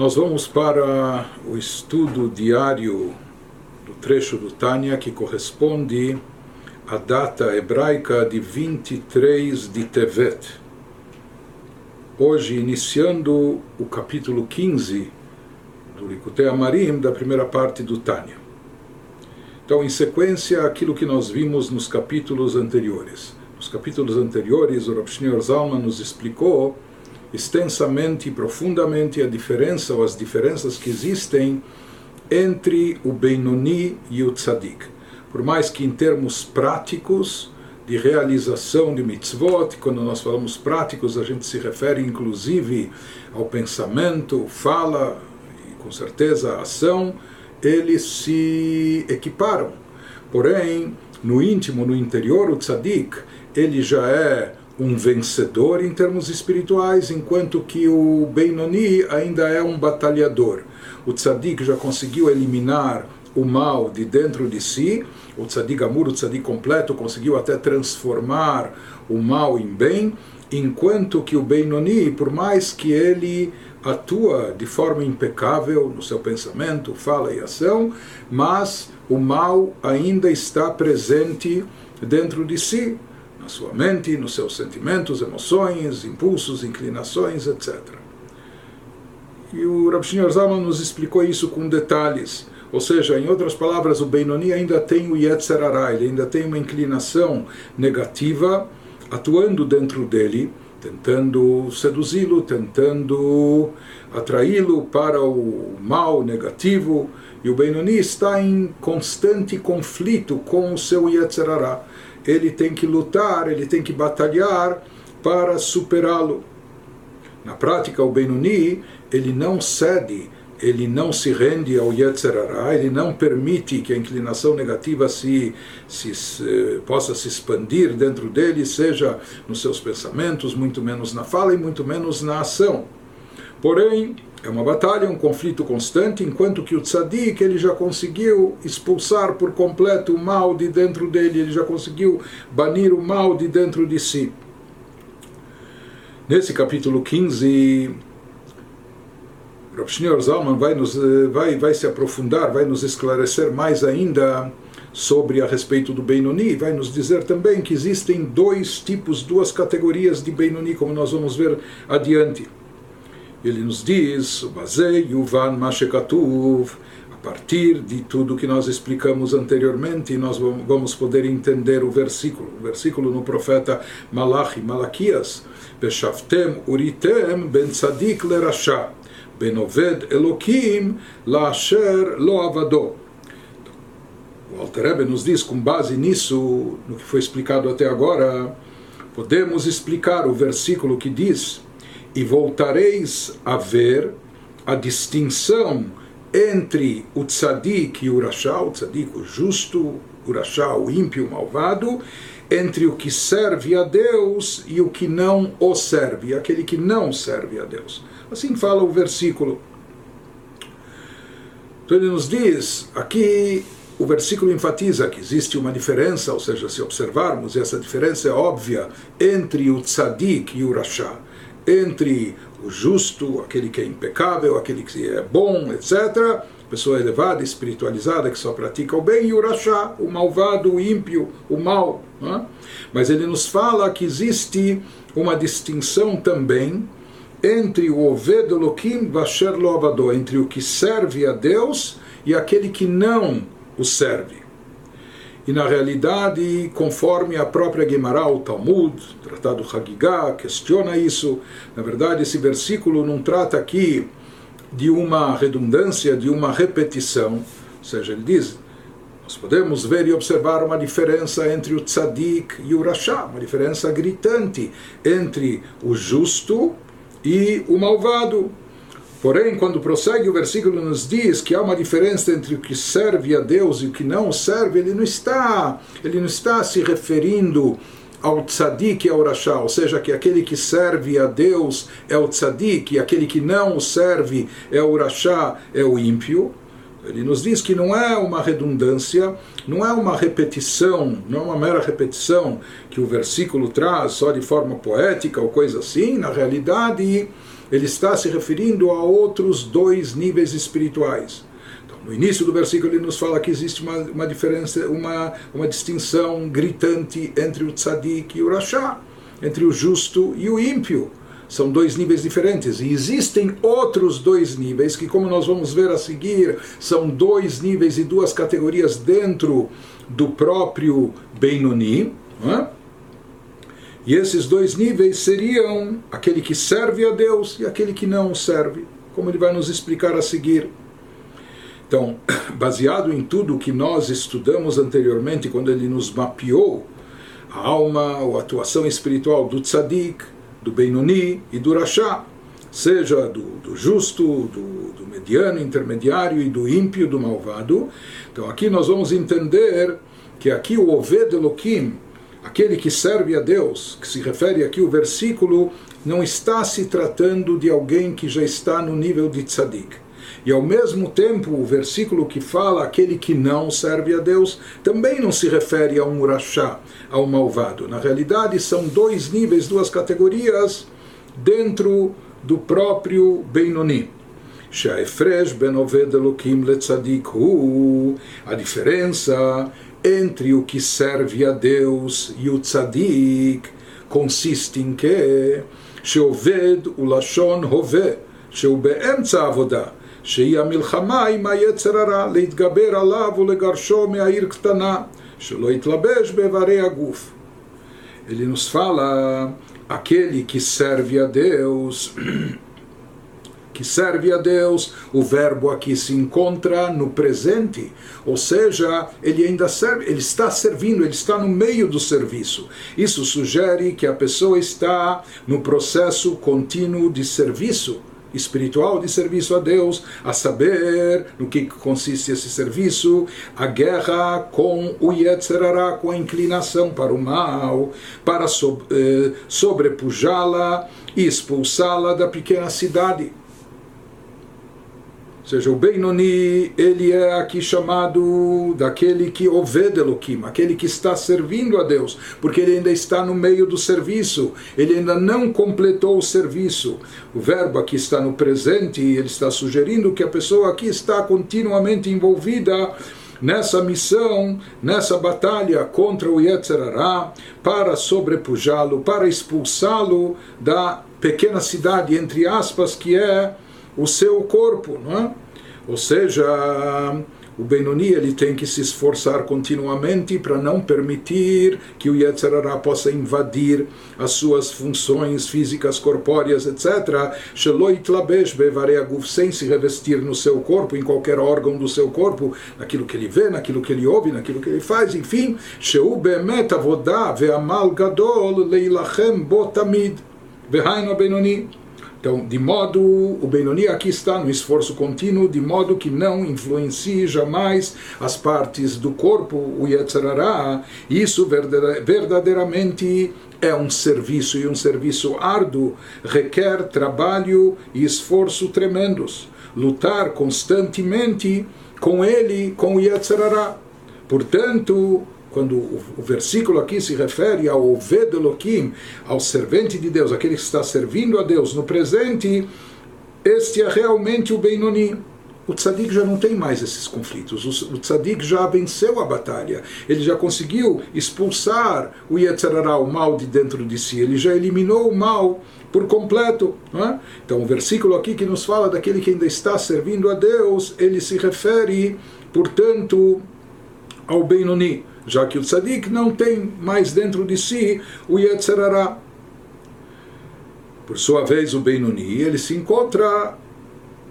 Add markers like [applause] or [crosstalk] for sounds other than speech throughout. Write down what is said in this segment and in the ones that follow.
Nós vamos para o estudo diário do trecho do Tânia que corresponde à data hebraica de 23 de Tevet. Hoje, iniciando o capítulo 15 do Likutei Amarim, da primeira parte do Tânia. Então, em sequência, aquilo que nós vimos nos capítulos anteriores. Nos capítulos anteriores, o Rav Zalman nos explicou extensamente e profundamente a diferença ou as diferenças que existem entre o Benoni e o Tzadik. Por mais que em termos práticos de realização de mitzvot, quando nós falamos práticos, a gente se refere inclusive ao pensamento, fala e com certeza a ação, eles se equiparam. Porém, no íntimo, no interior, o tzadik, ele já é um vencedor em termos espirituais, enquanto que o Benoni ainda é um batalhador. O Tzadik já conseguiu eliminar o mal de dentro de si, o Tzadik Amur, o Tzadik completo, conseguiu até transformar o mal em bem, enquanto que o Benoni, por mais que ele atua de forma impecável no seu pensamento, fala e ação, mas o mal ainda está presente dentro de si sua mente, nos seus sentimentos, emoções, impulsos, inclinações, etc. E o Rav Shneur Zalman nos explicou isso com detalhes. Ou seja, em outras palavras, o Benoni ainda tem o Yetzer Hara, ele ainda tem uma inclinação negativa atuando dentro dele, tentando seduzi-lo, tentando atraí-lo para o mal negativo, e o Benoni está em constante conflito com o seu Yetzer Hara ele tem que lutar, ele tem que batalhar para superá-lo. Na prática, o Benuni, ele não cede, ele não se rende ao Yetzer Hara, ele não permite que a inclinação negativa se, se, se, possa se expandir dentro dele, seja nos seus pensamentos, muito menos na fala e muito menos na ação. Porém, é uma batalha, um conflito constante, enquanto que o tzadik ele já conseguiu expulsar por completo o mal de dentro dele, ele já conseguiu banir o mal de dentro de si. Nesse capítulo 15, Rav Shneur Zalman vai, nos, vai, vai se aprofundar, vai nos esclarecer mais ainda sobre a respeito do Benoni, vai nos dizer também que existem dois tipos, duas categorias de Benoni, como nós vamos ver adiante. Ele nos diz, Yuvan Mashekatuv, a partir de tudo que nós explicamos anteriormente, nós vamos poder entender o versículo. O versículo no profeta Malachi, Malaquias, Beshavtem uritem ben tzadik lerasha, ben oved elokim laasher lo. O Alter Rebbe nos diz, com base nisso, no que foi explicado até agora, podemos explicar o versículo que diz e voltareis a ver a distinção entre o tzadik e o rachá, o tzadik, o justo, o rachá, o ímpio, o malvado, entre o que serve a Deus e o que não o serve, aquele que não serve a Deus. Assim fala o versículo. Então ele nos diz, aqui o versículo enfatiza que existe uma diferença, ou seja, se observarmos, essa diferença é óbvia entre o tzadik e o rachá entre o justo, aquele que é impecável, aquele que é bom, etc., pessoa elevada, espiritualizada, que só pratica o bem, e o rachá, o malvado, o ímpio, o mal. Né? Mas ele nos fala que existe uma distinção também entre o Oved Elohim Vasher Lo entre o que serve a Deus e aquele que não o serve e na realidade, conforme a própria Gemara, o Talmud, o Tratado Hagigah, questiona isso. Na verdade, esse versículo não trata aqui de uma redundância, de uma repetição. Ou seja, ele diz, nós podemos ver e observar uma diferença entre o tzadik e o rasha, uma diferença gritante entre o justo e o malvado. Porém, quando prossegue o versículo nos diz que há uma diferença entre o que serve a Deus e o que não serve, ele não está, ele não está se referindo ao tzadik e ao rachá, ou seja, que aquele que serve a Deus é o tzadik e aquele que não o serve é o rachá, é o ímpio. Ele nos diz que não é uma redundância, não é uma repetição, não é uma mera repetição que o versículo traz só de forma poética ou coisa assim. Na realidade, ele está se referindo a outros dois níveis espirituais. Então, no início do versículo ele nos fala que existe uma, uma diferença, uma, uma distinção gritante entre o tzadik e o rasha, entre o justo e o ímpio são dois níveis diferentes. E existem outros dois níveis que, como nós vamos ver a seguir, são dois níveis e duas categorias dentro do próprio Benoni. É? E esses dois níveis seriam aquele que serve a Deus e aquele que não serve, como ele vai nos explicar a seguir. Então, [coughs] baseado em tudo que nós estudamos anteriormente, quando ele nos mapeou a alma, a atuação espiritual do tzadik, do Benoni e do Rashá, seja do, do justo, do, do, mediano, intermediário e do ímpio, do malvado. Então aqui nós vamos entender que aqui o Oved Elohim, aquele que serve a Deus, que se refere aqui o versículo, não está se tratando de alguém que já está no nível de tzadik. E ao mesmo tempo, o versículo que fala aquele que não serve a Deus também não se refere a um rachá, a um malvado. Na realidade, são dois níveis, duas categorias dentro do próprio Benoni. שההפרש בין עובד אלוקים לצדיק הוא a diferença entre o que serve a Deus e o tzadik consiste em que שעובד הוא לשון הווה, שהוא באמצע העבודה, שהיא המלחמה עם היצר הרע, להתגבר עליו ולגרשו מהעיר קטנה, שלא יתלבש באיברי הגוף. Ele nos fala aquele que serve a Deus, que serve a Deus, o verbo aqui se encontra no presente, ou seja, ele ainda serve, ele está servindo, ele está no meio do serviço. Isso sugere que a pessoa está no processo contínuo de serviço espiritual de serviço a Deus, a saber no que consiste esse serviço, a guerra com o Yetzerará, com a inclinação para o mal, para eh, sobrepujá-la e expulsá-la da pequena cidade seja, o Benoni, ele é aqui chamado daquele que Oved Elohim, aquele que está servindo a Deus, porque ele ainda está no meio do serviço, ele ainda não completou o serviço. O verbo aqui está no presente ele está sugerindo que a pessoa aqui está continuamente envolvida nessa missão, nessa batalha contra o Yetzerará, para sobrepujá-lo, para expulsá-lo da pequena cidade, entre aspas, que é o seu corpo, não é? Ou seja, o Benoni ele tem que se esforçar continuamente para não permitir que o Yetzirah possa invadir as suas funções físicas, corpóreas, etc. sem se revestir no seu corpo, em qualquer órgão do seu corpo, naquilo que ele vê, naquilo que ele ouve, naquilo que ele faz, enfim. Ve'amal gadol leilachem botamid. Ve'hainu Benoni. Então, de modo, o Benoni aqui está no esforço contínuo, de modo que não influencie jamais as partes do corpo, o Yetzirará. Isso verdadeiramente é um serviço, e um serviço árduo, requer trabalho e esforço tremendos. Lutar constantemente com ele, com o Yetzirará. Portanto, quando o, versículo aqui se refere ao Oved ao servente de Deus, aquele que está servindo a Deus no presente, este é realmente o Benoni. O tzadik já não tem mais esses conflitos. O, tzadik já venceu a batalha. Ele já conseguiu expulsar o Yetzirará, o mal de dentro de si. Ele já eliminou o mal por completo. É? Então, o versículo aqui que nos fala daquele que ainda está servindo a Deus, ele se refere, portanto, ao Benoni já que o tzadik não tem mais dentro de si o Yetzerará. Por sua vez, o Benoni, ele se encontra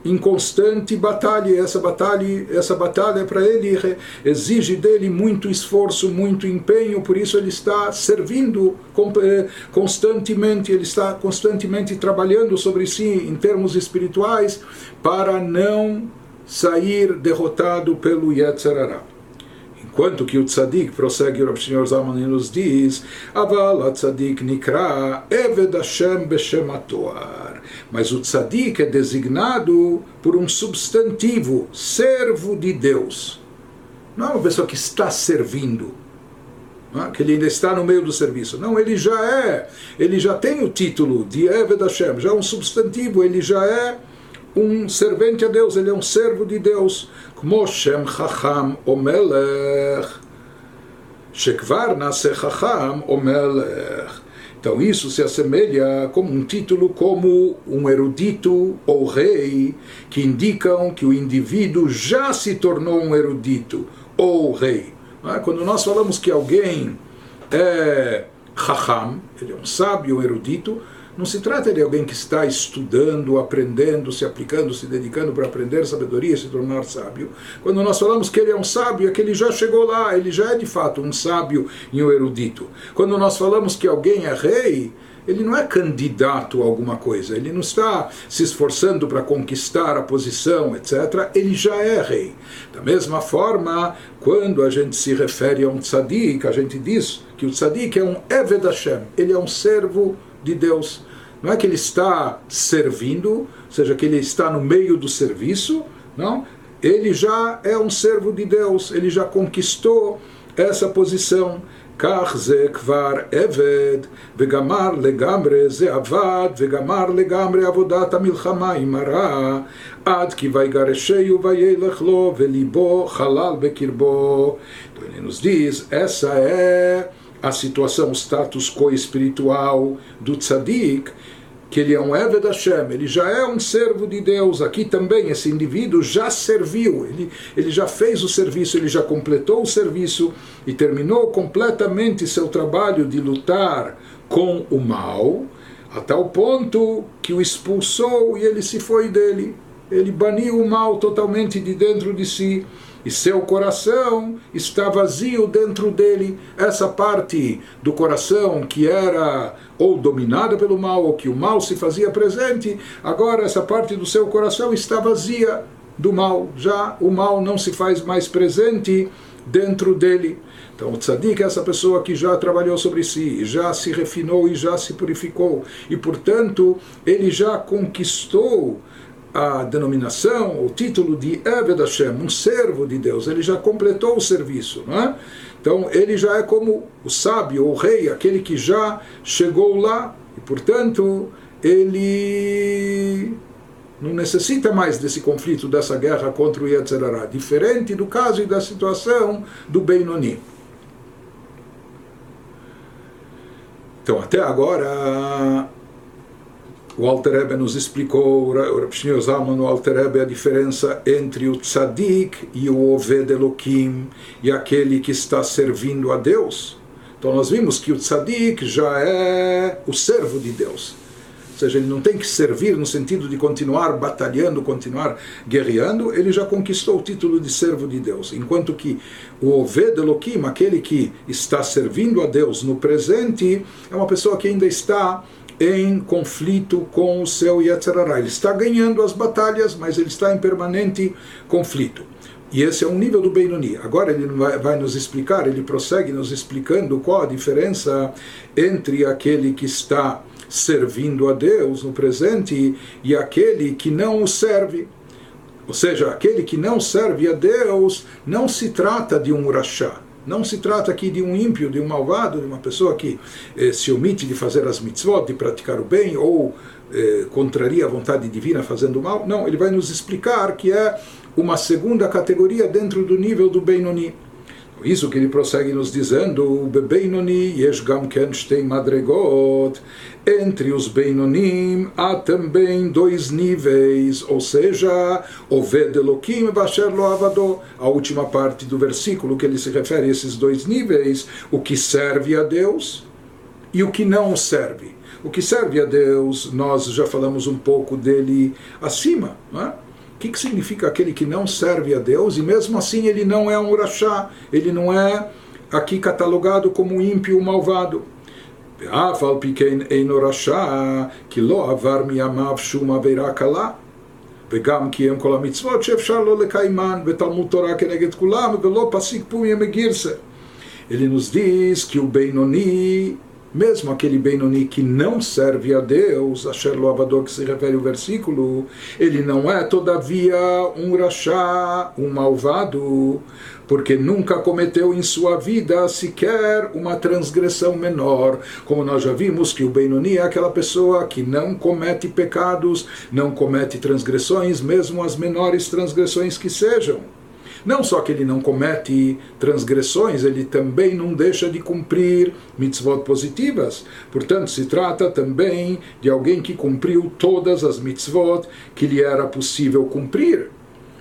em constante batalha, essa batalha, essa batalha para ele exige dele muito esforço, muito empenho, por isso ele está servindo eh, constantemente, ele está constantemente trabalhando sobre si em termos espirituais para não sair derrotado pelo Yetzerará. Enquanto que o tzadik, prossegue o Senhor Zalman nos diz, Aval tzadik nikra eved Hashem beshem Mas o tzadik é designado por um substantivo, servo de Deus. Não é uma pessoa que está servindo, é? que ele ainda está no meio do serviço. Não, ele já é, ele já tem o título de Eved Hashem, já é um substantivo, ele já é um servente a Deus, ele é um servo de Deus. Como Shem Chacham Omelech. Shekvar nasce Chacham Omelech. Então isso se assemelha como um título como um erudito ou rei, que indicam que o indivíduo já se tornou um erudito ou rei. Ah, quando nós falamos que alguém é Chacham, ele é um sábio erudito, não se trata de alguém que está estudando, aprendendo, se aplicando, se dedicando para aprender sabedoria e se tornar sábio. Quando nós falamos que ele é um sábio, é que ele já chegou lá, ele já é de fato um sábio e um erudito. Quando nós falamos que alguém é rei, ele não é candidato a alguma coisa, ele não está se esforçando para conquistar a posição, etc. Ele já é rei. Da mesma forma, quando a gente se refere a um tzadik, a gente diz que o tzadik é um Eved Hashem, ele é um servo de Deus. Não é que ele está servindo, ou seja, que ele está no meio do serviço, não. Ele já é um servo de Deus, ele já conquistou essa posição. כך זה כבר עבד, וגמר לגמרי זה עבד, וגמר לגמרי עבודת המלחמה עם הרע, עד כי ויגרשהו וילך לו, וליבו חלל בקרבו. Então ele nos diz, essa é a situação, o status quo espiritual do tzadik, que ele é um Eved Hashem, ele já é um servo de Deus. Aqui também, esse indivíduo já serviu, ele, ele já fez o serviço, ele já completou o serviço e terminou completamente seu trabalho de lutar com o mal, a tal ponto que o expulsou e ele se foi dele. Ele baniu o mal totalmente de dentro de si e seu coração está vazio dentro dele. Essa parte do coração que era ou dominada pelo mal, ou que o mal se fazia presente, agora essa parte do seu coração está vazia do mal. Já o mal não se faz mais presente dentro dele. Então, o tzadik é essa pessoa que já trabalhou sobre si, já se refinou e já se purificou, e portanto, ele já conquistou a denominação, o título de Eved Hashem, um servo de Deus, ele já completou o serviço, não é? Então ele já é como o sábio, o rei, aquele que já chegou lá, e portanto ele não necessita mais desse conflito, dessa guerra contra o Yetzirará, diferente do caso e da situação do Benoni. Então até agora o Alter Rebbe nos explicou, o Rav Shneur Zalman no Alter Rebbe, a diferença entre o tzadik e o Oved Elohim, e aquele que está servindo a Deus. Então nós vimos que o tzadik já é o servo de Deus. Ou seja, ele não tem que servir no sentido de continuar batalhando, continuar guerreando, ele já conquistou o título de servo de Deus. Enquanto que o Oved Elohim, aquele que está servindo a Deus no presente, é uma pessoa que ainda está em conflito com o seu Yetzirará. Ele está ganhando as batalhas, mas ele está em permanente conflito. E esse é um nível do Benoni. Agora ele vai, nos explicar, ele prossegue nos explicando qual a diferença entre aquele que está servindo a Deus no presente e aquele que não o serve. Ou seja, aquele que não serve a Deus não se trata de um rachá não se trata aqui de um ímpio, de um malvado, de uma pessoa que eh, se omite de fazer as mitzvot, de praticar o bem, ou eh, contraria a vontade divina fazendo mal. Não, ele vai nos explicar que é uma segunda categoria dentro do nível do Benoni. Isso que ele prossegue nos dizendo, Bebeinoni yesh gam madregot. Entre os Beinonim há também dois níveis, ou seja, Oved Elohim Basher Lo Avado. A última parte do versículo que ele se refere a esses dois níveis, o que serve a Deus e o que não serve. O que serve a Deus, nós já falamos um pouco dele acima, não é? O que, que significa aquele que não serve a Deus e mesmo assim ele não é um urachá, ele não é aqui catalogado como um ímpio malvado. ואף על פי כן אינו רשע, כי לא עבר מימיו שום עבירה קלה. וגם קיים כל המצוות שאפשר לו לקיימן, ותלמוד תורה כנגד כולם, ולא פסיק פומיה מגירסה. Ele nos diz que o Benoni, mesmo aquele Benoni que não serve a Deus, a Sherloavador que se refere o versículo, ele não é todavia um rachá, um malvado, porque nunca cometeu em sua vida sequer uma transgressão menor. Como nós já vimos que o Benoni é aquela pessoa que não comete pecados, não comete transgressões, mesmo as menores transgressões que sejam. Não só que ele não comete transgressões, ele também não deixa de cumprir mitzvot positivas. Portanto, se trata também de alguém que cumpriu todas as mitzvot que lhe era possível cumprir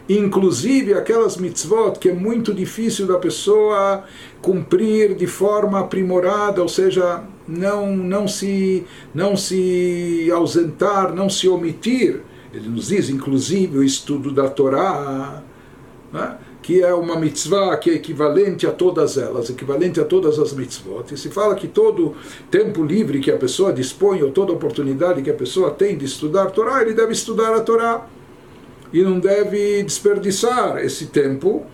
inclusive aquelas mitzvot que é muito difícil da pessoa cumprir de forma aprimorada, ou seja, não, não, se, não se ausentar, não se omitir. Ele nos diz, inclusive, o estudo da Torá, né? Que é uma mitzvah que é equivalente a todas elas, equivalente a todas as mitzvot. E se fala que todo tempo livre que a pessoa dispõe, ou toda oportunidade que a pessoa tem de estudar a Torá, ele deve estudar a Torá e não deve desperdiçar esse tempo.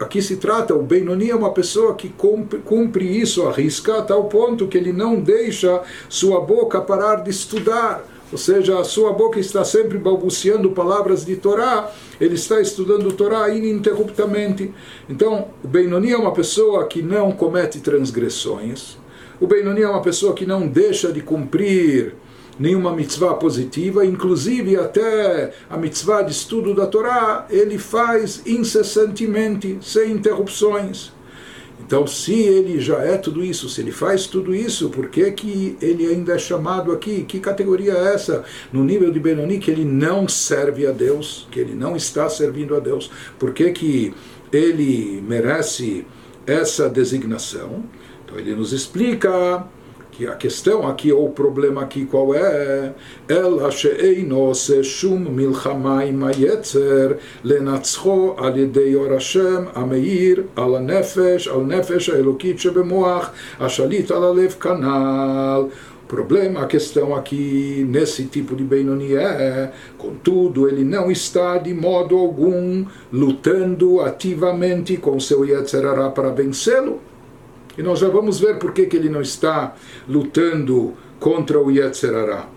Aqui se trata, o Benoni é uma pessoa que cumpre, cumpre isso, arrisca a tal ponto que ele não deixa sua boca parar de estudar. Ou seja, a sua boca está sempre balbuciando palavras de Torá, ele está estudando Torá ininterruptamente. Então, o Benoni é uma pessoa que não comete transgressões. O Benoni é uma pessoa que não deixa de cumprir nenhuma mitzvah positiva, inclusive até a mitzvah de estudo da Torá, ele faz incessantemente, sem interrupções. Então, se ele já é tudo isso, se ele faz tudo isso, por que, que ele ainda é chamado aqui? Que categoria é essa? No nível de Benoni, que ele não serve a Deus, que ele não está servindo a Deus. Por que, que ele merece essa designação? Então, ele nos explica que a questão aqui, ou o problema aqui, qual é? Ela she'einose shum milchamai mayetzer lenatzcho al yedei or Hashem ameir al nefesh al nefesh elokit shebemoach ashalit al alev kanal problema, a questão aqui nesse tipo de Benoni é, contudo, ele não está de modo algum lutando ativamente com seu Yetzerará para vencê-lo e nós já vamos ver por que, que ele não está lutando contra o Yetzerará.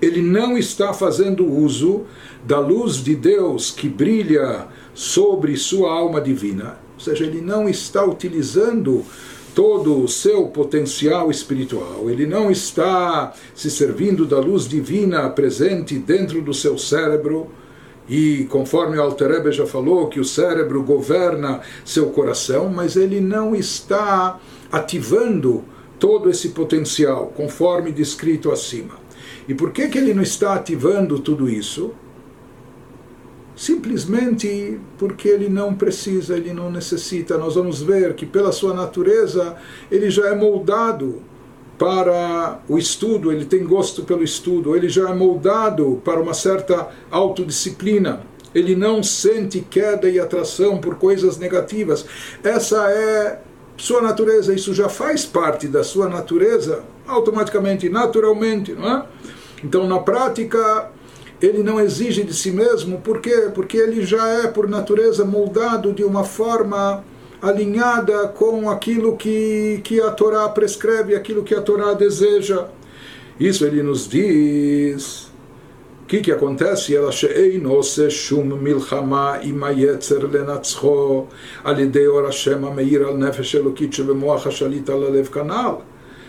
Ele não está fazendo uso da luz de Deus que brilha sobre sua alma divina. Ou seja, ele não está utilizando todo o seu potencial espiritual. Ele não está se servindo da luz divina presente dentro do seu cérebro e conforme o Alter já falou, que o cérebro governa seu coração, mas ele não está ativando todo esse potencial, conforme descrito acima. E por que, que ele não está ativando tudo isso? Simplesmente porque ele não precisa, ele não necessita. Nós vamos ver que, pela sua natureza, ele já é moldado para o estudo, ele tem gosto pelo estudo, ele já é moldado para uma certa autodisciplina, ele não sente queda e atração por coisas negativas. Essa é sua natureza, isso já faz parte da sua natureza, automaticamente, naturalmente, não é? Então, na prática, ele não exige de si mesmo, por quê? Porque ele já é, por natureza, moldado de uma forma alinhada com aquilo que, que a Torá prescreve, aquilo que a Torá deseja. Isso ele nos diz. O que, que acontece? ela עושה שום מלחמה עם היצר לנצחו על ידי אור השם המאיר על נפש אלוקית שבמוח השליט על הלב כנ"ל.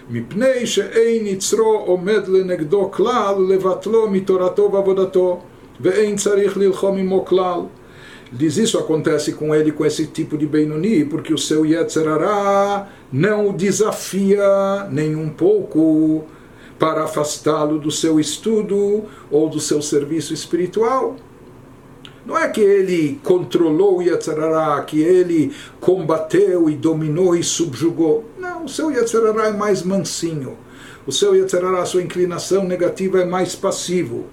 מפני שאין יצרו עומד לנגדו כלל לבטלו מתורתו ועבודתו, ואין צריך ללחום עמו כלל. Diz isso acontece com ele com esse tipo de Benoni, porque o seu Yetzerará não o desafia nem um pouco para afastá-lo do seu estudo ou do seu serviço espiritual. Não é que ele controlou o Yetzerará, que ele combateu e dominou e subjugou. Não, o seu Yetzerará é mais mansinho. O seu Yetzerará, sua inclinação negativa é mais passivo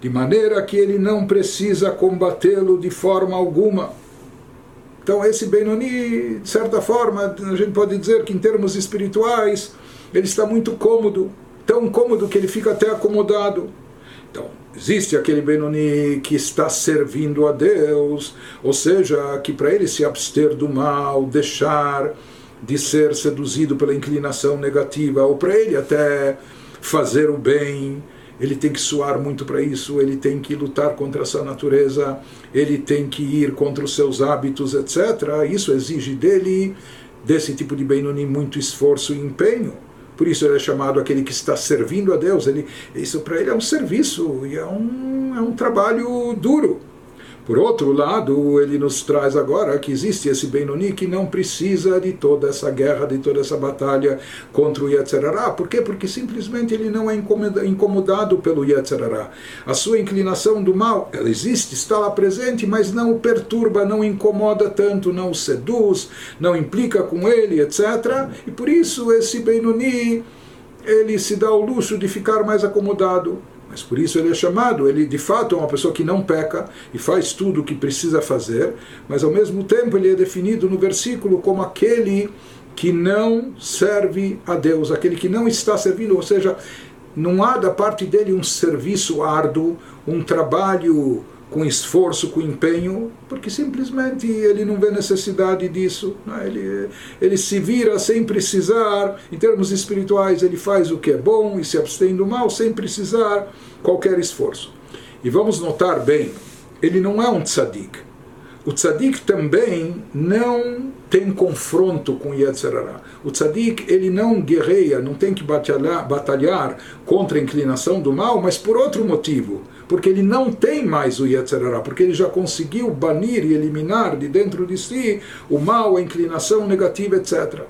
de maneira que ele não precisa combatê-lo de forma alguma. Então, esse Benoni, de certa forma, a gente pode dizer que em termos espirituais, ele está muito cômodo, tão cômodo que ele fica até acomodado. Então, Existe aquele Benoni que está servindo a Deus, ou seja, que para ele se abster do mal, deixar de ser seduzido pela inclinação negativa, ou para ele até fazer o bem, ele tem que suar muito para isso, ele tem que lutar contra essa natureza, ele tem que ir contra os seus hábitos, etc. Isso exige dele, desse tipo de Benoni, muito esforço e empenho. Por isso ele é chamado aquele que está servindo a Deus. Ele, isso para ele é um serviço e é um, é um trabalho duro. Por outro lado, ele nos traz agora que existe esse Benoni que não precisa de toda essa guerra, de toda essa batalha contra o Yetzerará. Por quê? Porque simplesmente ele não é incomodado pelo Yetzerará. A sua inclinação do mal, ela existe, está lá presente, mas não o perturba, não incomoda tanto, não o seduz, não implica com ele, etc. E por isso esse Benoni, ele se dá o luxo de ficar mais acomodado mas por isso ele é chamado, ele de fato é uma pessoa que não peca e faz tudo o que precisa fazer, mas ao mesmo tempo ele é definido no versículo como aquele que não serve a Deus, aquele que não está servindo, ou seja, não há da parte dele um serviço árduo, um trabalho com esforço, com empenho, porque simplesmente ele não vê necessidade disso. Né? Ele, ele se vira sem precisar, em termos espirituais, ele faz o que é bom e se abstém do mal sem precisar qualquer esforço. E vamos notar bem, ele não é um tzadik. O tzadik também não tem confronto com Yetzirah. O tzadik ele não guerreia, não tem que batalhar, batalhar contra a inclinação do mal, mas por outro motivo porque ele não tem mais o Yetzirah, porque ele já conseguiu banir e eliminar de dentro de si o mal, a inclinação negativa, etc.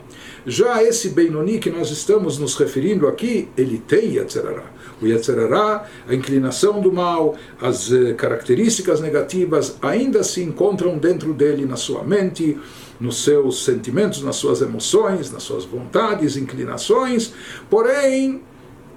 Já esse Benoni que nós estamos nos referindo aqui, ele tem Yetzirah. O Yetzirah, a inclinação do mal, as eh, características negativas ainda se encontram dentro dele, na sua mente, nos seus sentimentos, nas suas emoções, nas suas vontades, inclinações, porém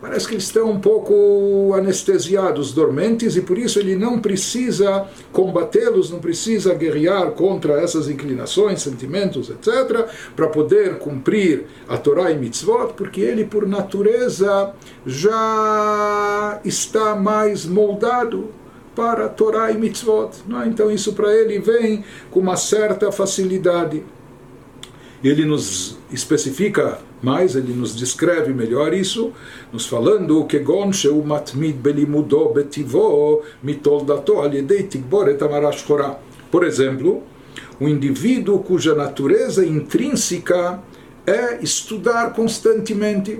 parece que eles estão um pouco anestesiados, dormentes, e por isso ele não precisa combatê-los, não precisa guerrear contra essas inclinações, sentimentos, etc., para poder cumprir a Torá e Mitzvot, porque ele, por natureza, já está mais moldado para a Torá e Mitzvot. É? Então isso para ele vem com uma certa facilidade. Ele nos especifica mas ele nos descreve melhor isso, nos falando que Gonsheu matmid belimudo betivo mitoldato aliedei tikboret Por exemplo, o indivíduo cuja natureza intrínseca é estudar constantemente.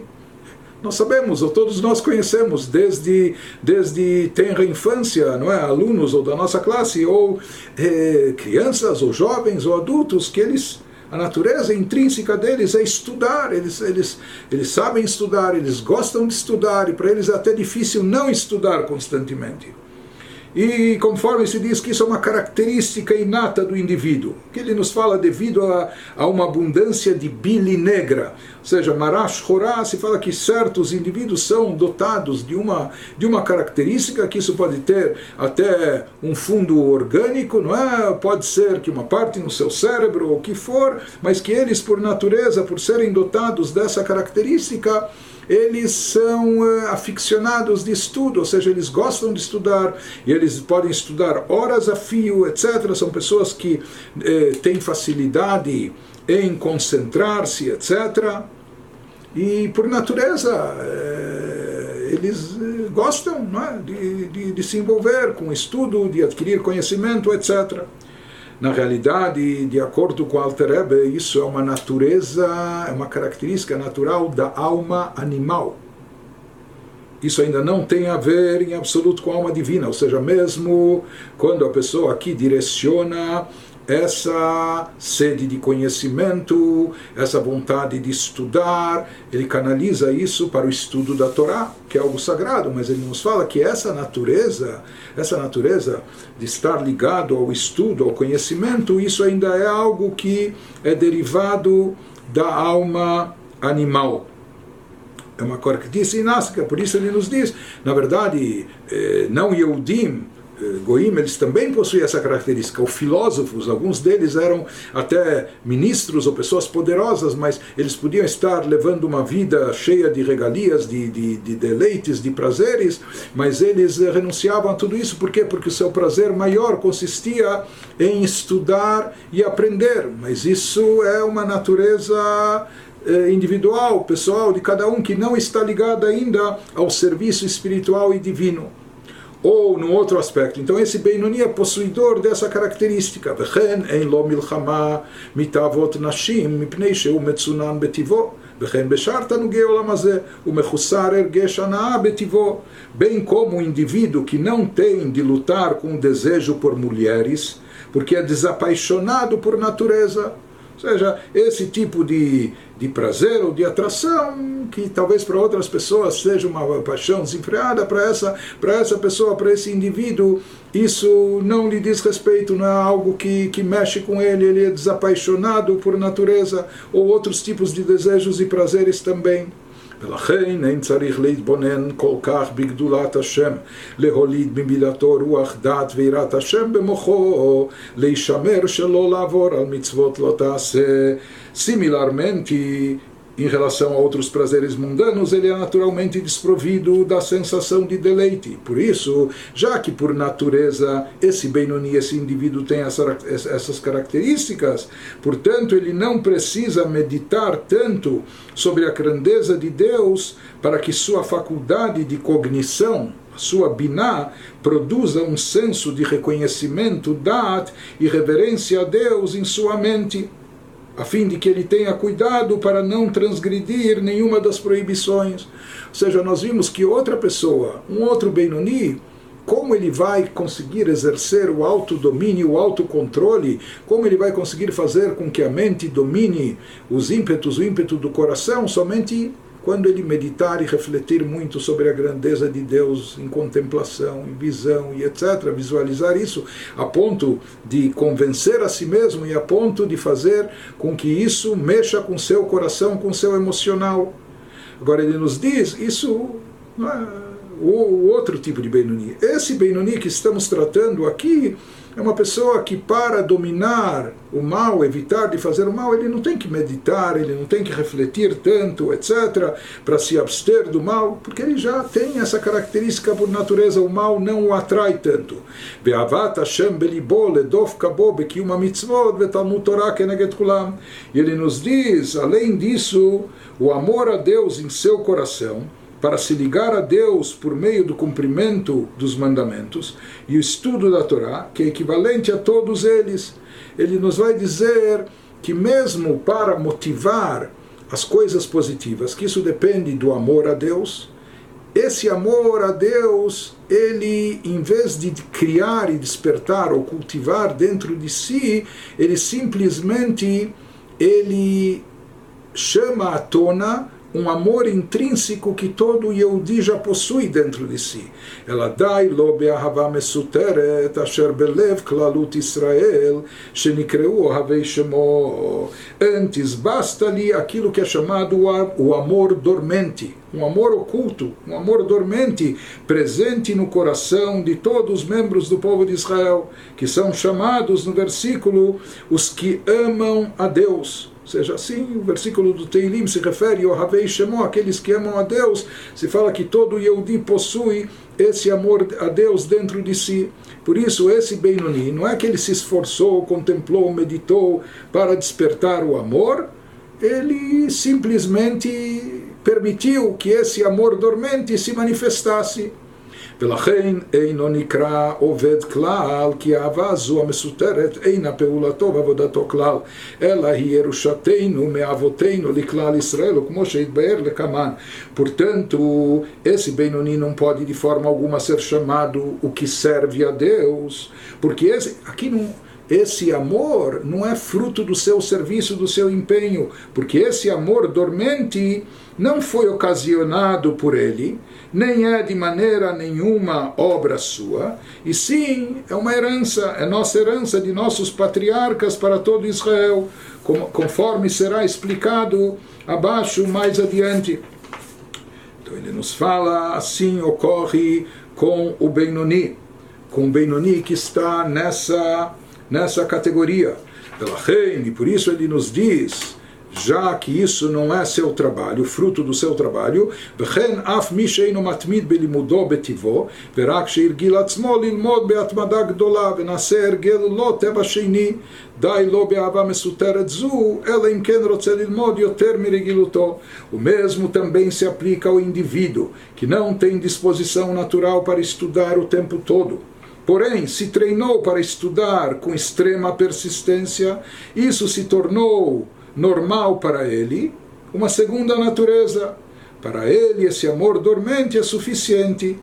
Nós sabemos, ou todos nós conhecemos, desde, desde tenra infância, não é? alunos ou da nossa classe, ou é, crianças, ou jovens, ou adultos, que eles a natureza intrínseca deles é estudar, eles, eles, eles sabem estudar, eles gostam de estudar, e para eles é até difícil não estudar constantemente. E conforme se diz que isso é uma característica inata do indivíduo, que ele nos fala devido a, a uma abundância de bile negra, ou seja, Marash Horá se fala que certos indivíduos são dotados de uma, de uma característica, que isso pode ter até um fundo orgânico, não é? Pode ser que uma parte no seu cérebro ou o que for, mas que eles, por natureza, por serem dotados dessa característica, eles são uh, aficionados de estudo, ou seja, eles gostam de estudar e eles podem estudar horas a fio, etc. São pessoas que uh, têm facilidade em concentrar-se, etc. E por natureza uh, eles gostam é? de, de, de se envolver com estudo, de adquirir conhecimento, etc. Na realidade, de acordo com Alter Ebe, isso é uma natureza, é uma característica natural da alma animal. Isso ainda não tem a ver em absoluto com a alma divina, ou seja, mesmo quando a pessoa aqui direciona essa sede de conhecimento, essa vontade de estudar, ele canaliza isso para o estudo da Torá, que é algo sagrado, mas ele nos fala que essa natureza, essa natureza de estar ligado ao estudo, ao conhecimento, isso ainda é algo que é derivado da alma animal. É uma característica inástica, por isso ele nos diz, na verdade, eh, não Yehudim, eh, goim, eles também possuem essa característica. Os filósofos, alguns deles eram até ministros ou pessoas poderosas, mas eles podiam estar levando uma vida cheia de regalias, de, de, de deleites, de prazeres, mas eles renunciavam a tudo isso. Por quê? Porque o seu prazer maior consistia em estudar e aprender. Mas isso é uma natureza eh, individual, pessoal, de cada um que não está ligada ainda ao serviço espiritual e divino Ou num outro aspecto. Então esse Benoni é possuidor dessa característica. וכן אין לו מלחמה מתאוות נשים מפני שהוא מצונן בטיבו. וכן בשאר תנוגי העולם הזה הוא מחוסר הרגש הנאה בטיבו. Bem como o indivíduo que não tem de lutar com o desejo por mulheres, porque é desapaixonado por natureza. Ou seja, esse tipo de, de prazer ou de atração, que talvez para outras pessoas seja uma paixão desenfreada, para essa, para essa pessoa, para esse indivíduo, isso não lhe diz respeito, não é algo que, que mexe com ele, ele é desapaixonado por natureza, ou outros tipos de desejos e prazeres também. ולכן אין צריך להתבונן כל כך בגדולת השם, להוליד במילתו רוח דת ויראת השם במוחו, להישמר שלא לעבור על מצוות לא תעשה. Similarmente, em relação a outros prazeres mundanos, ele é naturalmente desprovido da sensação de deleite. Por isso, já que por natureza esse Benoni, esse indivíduo tem essa, essas características, portanto, ele não precisa meditar tanto sobre a grandeza de Deus para que sua faculdade de cognição, sua biná produza um senso de reconhecimento, dat e reverência a Deus em sua mente a fim de que ele tenha cuidado para não transgredir nenhuma das proibições. Ou seja, nós vimos que outra pessoa, um outro Benoni, como ele vai conseguir exercer o autodomínio, o autocontrole, como ele vai conseguir fazer com que a mente domine os ímpetos, o ímpeto do coração, somente quando ele meditar e refletir muito sobre a grandeza de Deus em contemplação, em visão e etc., visualizar isso a ponto de convencer a si mesmo e a ponto de fazer com que isso mexa com seu coração, com seu emocional. Agora ele nos diz, isso é o outro tipo de Benoni. Esse Benoni que estamos tratando aqui é uma pessoa que, para dominar o mal, evitar de fazer o mal, ele não tem que meditar, ele não tem que refletir tanto, etc., para se abster do mal, porque ele já tem essa característica por natureza, o mal não o atrai tanto. E ele nos diz, além disso, o amor a Deus em seu coração para se ligar a Deus por meio do cumprimento dos mandamentos e o estudo da Torá, que é equivalente a todos eles. Ele nos vai dizer que mesmo para motivar as coisas positivas, que isso depende do amor a Deus, esse amor a Deus, ele, em vez de criar e despertar ou cultivar dentro de si, ele simplesmente ele chama à tona um amor intrínseco que todo Yehudi já possui dentro de si. Ela dai lo be'ahava mesuteret asher belev klalut Israel shenikreu ohavei shemo. Antes, basta-lhe aquilo que é chamado o amor dormente, um amor oculto, um amor dormente, presente no coração de todos os membros do povo de Israel, que são chamados no versículo os que amam a Deus seja, assim o versículo do Teilim se refere ao Havei Shemo, aqueles que amam a Deus, se fala que todo Yehudi possui esse amor a Deus dentro de si. Por isso, esse Benoni, não é que ele se esforçou, contemplou, meditou para despertar o amor, ele simplesmente permitiu que esse amor dormente se manifestasse ולכן אינו נקרא עובד כלל, כי האהבה הזו המסותרת אינה פעולתו ועבודתו כלל, אלא היא ירושתנו מאבותינו לכלל ישראל, וכמו שהתבהר לקמן. Portanto, esse Benoni não pode de forma alguma ser chamado o que serve a Deus, porque esse, aqui não esse amor não é fruto do seu serviço, do seu empenho, porque esse amor dormente não foi ocasionado por ele, nem é de maneira nenhuma obra sua, e sim é uma herança, é nossa herança de nossos patriarcas para todo Israel, conforme será explicado abaixo mais adiante. Então ele nos fala, assim ocorre com o Benoni. com o Benoni que está nessa, nessa categoria. E por isso ele nos diz já que isso não é seu trabalho, fruto do seu trabalho, וכן אף מי שאינו מתמיד בלימודו בטיבו, ורק שהרגיל עצמו ללמוד בהתמדה גדולה, ונעשה הרגל לא טבע שני, די לא באהבה מסותרת זו, אלא אם כן רוצה ללמוד יותר מרגילותו. O mesmo também se aplica ao indivíduo, que não tem disposição natural para estudar o tempo todo. Porém, se treinou para estudar com extrema persistência, isso se tornou normal para ele, uma segunda natureza. Para ele, esse amor dormente é suficiente.